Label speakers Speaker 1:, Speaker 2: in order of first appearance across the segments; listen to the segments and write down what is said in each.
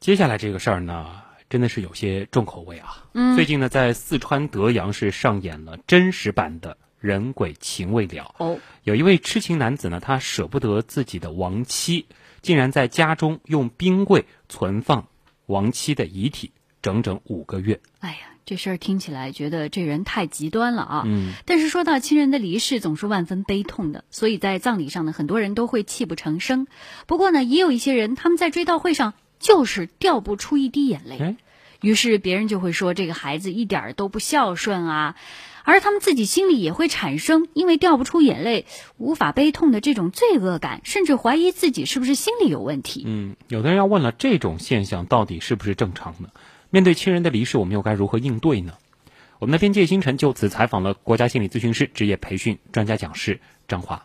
Speaker 1: 接下来这个事儿呢，真的是有些重口味啊。
Speaker 2: 嗯
Speaker 1: 最近呢，在四川德阳市上演了真实版的人鬼情未了。
Speaker 2: 哦，
Speaker 1: 有一位痴情男子呢，他舍不得自己的亡妻，竟然在家中用冰柜存放亡妻的遗体整整五个月。
Speaker 2: 哎呀，这事儿听起来觉得这人太极端了啊。
Speaker 1: 嗯，
Speaker 2: 但是说到亲人的离世，总是万分悲痛的，所以在葬礼上呢，很多人都会泣不成声。不过呢，也有一些人他们在追悼会上就是掉不出一滴眼泪
Speaker 1: 哎，
Speaker 2: 于是别人就会说这个孩子一点儿都不孝顺啊，而他们自己心里也会产生因为掉不出眼泪、无法悲痛的这种罪恶感，甚至怀疑自己是不是心理有问题。
Speaker 1: 嗯，有的人要问了，这种现象到底是不是正常的？面对亲人的离世，我们又该如何应对呢？我们的边界星辰就此采访了国家心理咨询师职业培训专家讲师张华。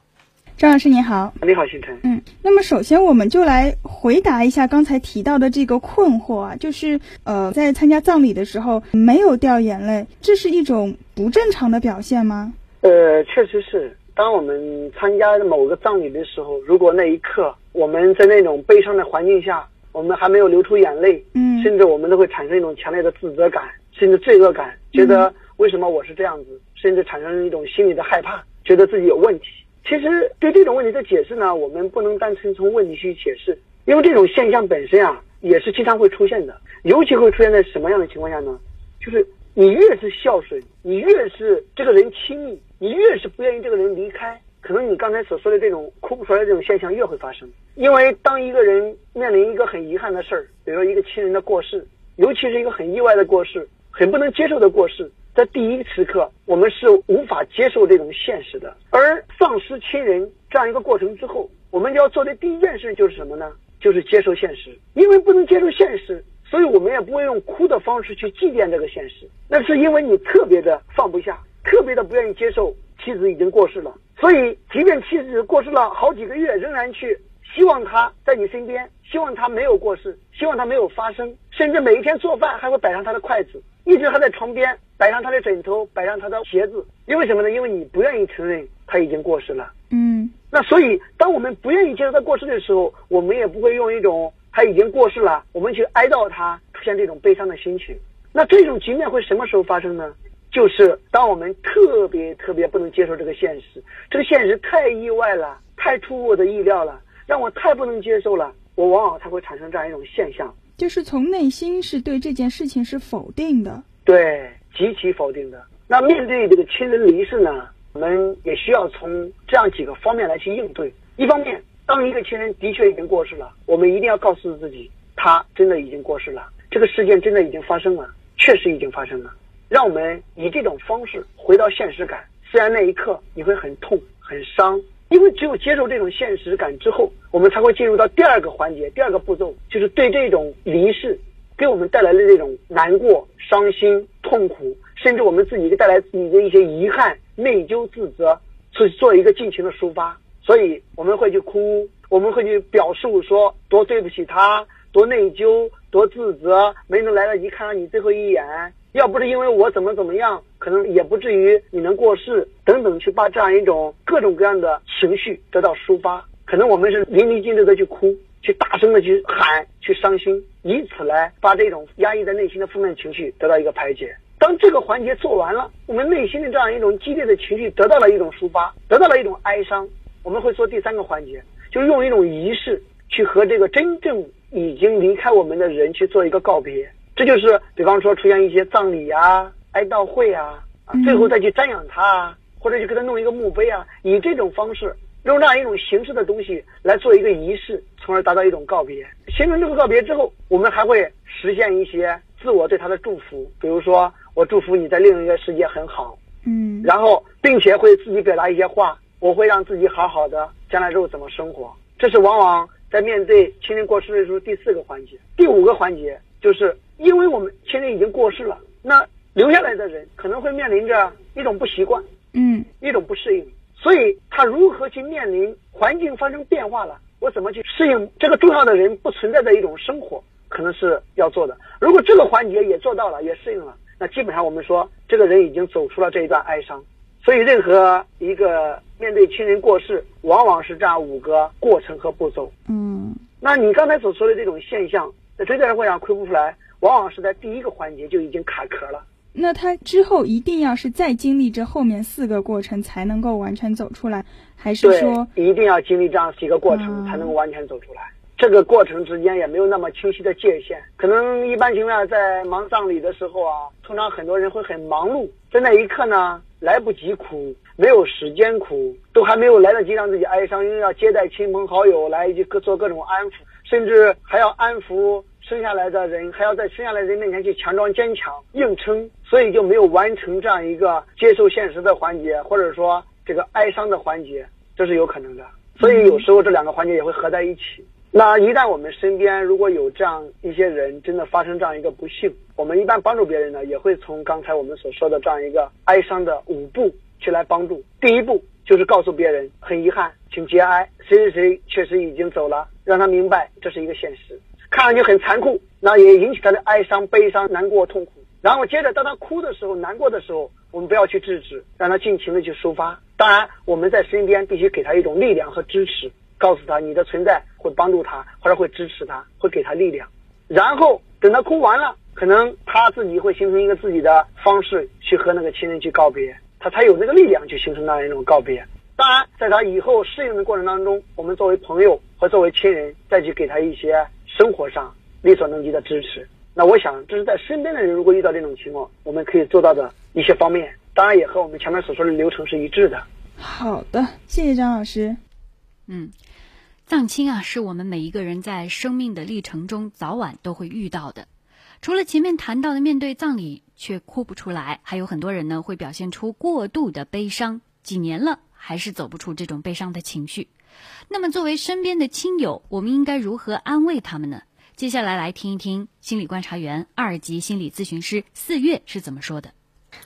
Speaker 3: 张老师你好，
Speaker 4: 你好，星辰。
Speaker 3: 嗯，那么首先我们就来回答一下刚才提到的这个困惑啊，就是呃，在参加葬礼的时候没有掉眼泪，这是一种不正常的表现吗？
Speaker 4: 呃，确实是，当我们参加某个葬礼的时候，如果那一刻我们在那种悲伤的环境下，我们还没有流出眼泪，
Speaker 3: 嗯
Speaker 4: 甚至我们都会产生一种强烈的自责感，甚至罪恶感，觉得为什么我是这样子，甚至产生一种心理的害怕，觉得自己有问题。其实对这种问题的解释呢，我们不能单纯从问题去解释，因为这种现象本身啊，也是经常会出现的，尤其会出现在什么样的情况下呢？就是你越是孝顺，你越是这个人亲密，你越是不愿意这个人离开，可能你刚才所说的这种哭不出来这种现象越会发生。因为当一个人面临一个很遗憾的事儿，比如说一个亲人的过世，尤其是一个很意外的过世，很不能接受的过世，在第一时刻我们是无法接受这种现实的。而丧失亲人这样一个过程之后，我们要做的第一件事就是什么呢？就是接受现实，因为不能接受现实，所以我们也不会用哭的方式去祭奠这个现实。那是因为你特别的放不下，特别的不愿意接受妻子已经过世了，所以即便妻子过世了好几个月，仍然去希望她在你身边，希望她没有过世，希望她没有发生，甚至每一天做饭还会摆上她的筷子，一直还在床边摆上他的枕头，摆上他的鞋子。因为什么呢？因为你不愿意承认他已经过世了。
Speaker 3: 嗯
Speaker 4: 那所以，当我们不愿意接受他过世的时候，我们也不会用一种他已经过世了，我们去哀悼他，出现这种悲伤的心情。那这种局面会什么时候发生呢？就是当我们特别特别不能接受这个现实，这个现实太意外了，太出乎我的意料了，让我太不能接受了，我往往才会产生这样一种现象，
Speaker 3: 就是从内心是对这件事情是否定的。
Speaker 4: 对，极其否定的。那面对这个亲人离世呢，我们也需要从这样几个方面来去应对。一方面，当一个亲人的确已经过世了，我们一定要告诉自己，他真的已经过世了，这个事件真的已经发生了，确实已经发生了。让我们以这种方式回到现实感。虽然那一刻你会很痛很伤，因为只有接受这种现实感之后，我们才会进入到第二个环节，第二个步骤就是对这种离世给我们带来的这种难过、伤心、痛苦，甚至我们自己带来自己的一些遗憾、内疚、自责，去做一个尽情的抒发。所以我们会去哭，我们会去表述说多对不起他，多内疚，多自责，没能来得及看到你最后一眼。要不是因为我怎么怎么样，可能也不至于你能过世等等，去把这样一种各种各样的情绪得到抒发。可能我们是淋漓尽致的去哭，去大声的去喊，去伤心，以此来把这种压抑在内心的负面情绪得到一个排解。当这个环节做完了，我们内心的这样一种激烈的情绪得到了一种抒发，得到了一种哀伤，我们会做第三个环节，就是用一种仪式去和这个真正已经离开我们的人去做一个告别。这就是，比方说出现一些葬礼啊、哀悼会啊，啊，最后再去瞻仰他啊，或者去给他弄一个墓碑啊，以这种方式，用这样一种形式的东西来做一个仪式，从而达到一种告别。形成这个告别之后，我们还会实现一些自我对他的祝福，比如说我祝福你在另一个世界很好，
Speaker 3: 嗯
Speaker 4: 然后并且会自己表达一些话，我会让自己好好的，将来之后怎么生活。这是往往在面对亲人过世的时候第四个环节。第五个环节就是因为我们亲人已经过世了，那留下来的人可能会面临着一种不习惯，
Speaker 3: 嗯
Speaker 4: 一种不适应，所以他如何去面临环境发生变化了，我怎么去适应这个重要的人不存在的一种生活，可能是要做的。如果这个环节也做到了，也适应了，那基本上我们说这个人已经走出了这一段哀伤。所以，任何一个面对亲人过世，往往是这样五个过程和步骤。
Speaker 3: 嗯
Speaker 4: 那你刚才所说的这种现象，在追悼大会上恢复出来，往往是在第一个环节就已经卡壳了。
Speaker 3: 那他之后一定要是再经历这后面四个过程才能够完全走出来，还是说
Speaker 4: 一定要经历这样几个过程才能够完全走出来？这个过程之间也没有那么清晰的界限，可能一般情况下在忙葬礼的时候啊，通常很多人会很忙碌，在那一刻呢来不及哭，没有时间哭，都还没有来得及让自己哀伤，因为要接待亲朋好友来各做各种安抚，甚至还要安抚。生下来的人还要在生下来的人面前去强装坚强硬撑，所以就没有完成这样一个接受现实的环节，或者说这个哀伤的环节，这是有可能的。所以有时候这两个环节也会合在一起。那一旦我们身边如果有这样一些人真的发生这样一个不幸，我们一般帮助别人呢，也会从刚才我们所说的这样一个哀伤的五步去来帮助。第一步就是告诉别人，很遗憾，请节哀，谁谁谁确实已经走了，让他明白这是一个现实。看上去很残酷，那也引起他的哀伤、悲伤、难过、痛苦。然后接着，当他哭的时候、难过的时候，我们不要去制止，让他尽情的去抒发。当然，我们在身边必须给他一种力量和支持，告诉他你的存在会帮助他，或者会支持他，会给他力量。然后等他哭完了，可能他自己会形成一个自己的方式去和那个亲人去告别，他才有那个力量去形成那样一种告别。当然，在他以后适应的过程当中，我们作为朋友和作为亲人，再去给他一些。生活上力所能及的支持，那我想这是在身边的人如果遇到这种情况，我们可以做到的一些方面，当然也和我们前面所说的流程是一致的。
Speaker 3: 好的，谢谢张老师。
Speaker 2: 嗯，葬亲啊，是我们每一个人在生命的历程中早晚都会遇到的。除了前面谈到的面对葬礼却哭不出来，还有很多人呢会表现出过度的悲伤，几年了还是走不出这种悲伤的情绪。那么，作为身边的亲友，我们应该如何安慰他们呢？接下来来听一听心理观察员、二级心理咨询师四月是怎么说的。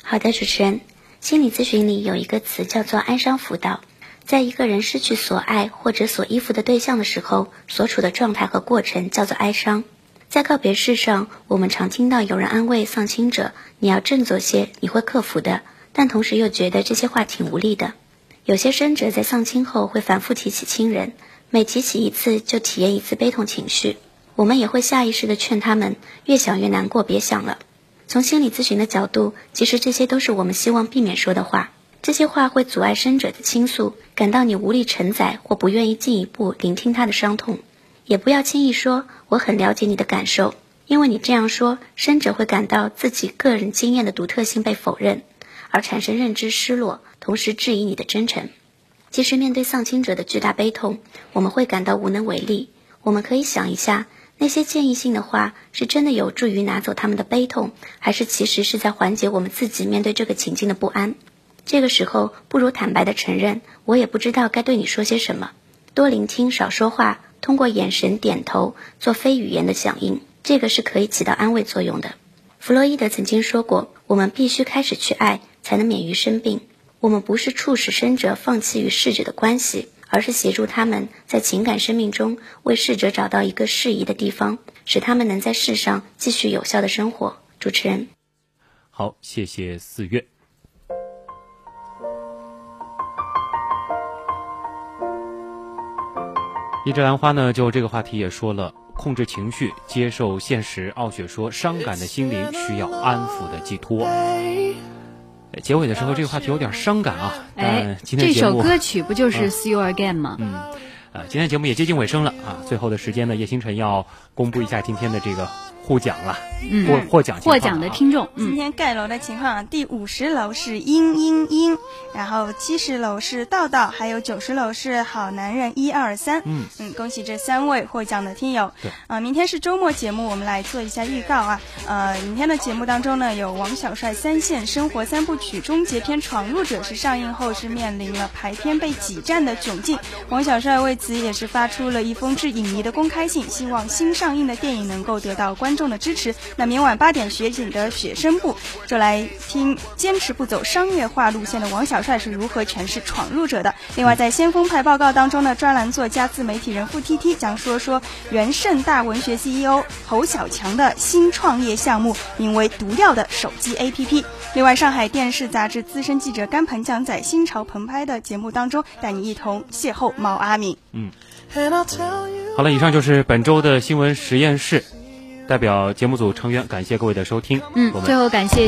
Speaker 5: 好的，主持人，心理咨询里有一个词叫做哀伤辅导。在一个人失去所爱或者所依附的对象的时候，所处的状态和过程叫做哀伤。在告别式上，我们常听到有人安慰丧亲者：“你要振作些，你会克服的。”但同时又觉得这些话挺无力的。有些生者在丧亲后会反复提起亲人，每提起一次就体验一次悲痛情绪。我们也会下意识地劝他们，越想越难过，别想了。从心理咨询的角度，其实这些都是我们希望避免说的话。这些话会阻碍生者的倾诉，感到你无力承载或不愿意进一步聆听他的伤痛。也不要轻易说我很了解你的感受，因为你这样说，生者会感到自己个人经验的独特性被否认。而产生认知失落，同时质疑你的真诚。其实，面对丧亲者的巨大悲痛，我们会感到无能为力。我们可以想一下，那些建议性的话是真的有助于拿走他们的悲痛，还是其实是在缓解我们自己面对这个情境的不安？这个时候，不如坦白的承认，我也不知道该对你说些什么。多聆听，少说话，通过眼神、点头做非语言的响应，这个是可以起到安慰作用的。弗洛伊德曾经说过：“我们必须开始去爱。”才能免于生病。我们不是促使生者放弃与逝者的关系，而是协助他们在情感生命中为逝者找到一个适宜的地方，使他们能在世上继续有效的生活。主持人，
Speaker 1: 好，谢谢四月。一枝兰花呢，就这个话题也说了，控制情绪，接受现实。傲雪说，伤感的心灵需要安抚的寄托。结尾的时候，这个话题有点伤感啊。
Speaker 2: 哎，这首歌曲不就是《See You Again》吗？
Speaker 1: 嗯，呃，今天节目也接近尾声了啊。最后的时间呢，叶星辰要公布一下今天的这个。获奖了，获获奖
Speaker 2: 获奖的听众，
Speaker 6: 今天盖楼的情况，第五十楼是嘤嘤嘤，然后七十楼是道道，还有九十楼是好男人一二三。嗯。嗯，恭喜这三位获奖的听友。
Speaker 1: 对。
Speaker 6: 啊，明天是周末节目，我们来做一下预告啊。呃，明天的节目当中呢，有王小帅三线生活三部曲终结篇《闯入者》是上映后是面临了排片被挤占的窘境，王小帅为此也是发出了一封致影迷的公开信，希望新上映的电影能够得到众的支持，那明晚八点雪景的雪声部就来听坚持不走商业化路线的王小帅是如何诠释闯入者的。另外，在先锋派报告当中呢，专栏作家自媒体人付 T T 将说说原盛大文学 CEO 侯小强的新创业项目，名为“毒药”的手机 APP。另外，上海电视杂志资深记者甘鹏将在新潮澎湃的节目当中带你一同邂逅毛阿敏。
Speaker 1: 嗯，好了，以上就是本周的新闻实验室。代表节目组成员感谢各位的收听。
Speaker 2: 嗯
Speaker 1: 我，们
Speaker 2: 最后感谢。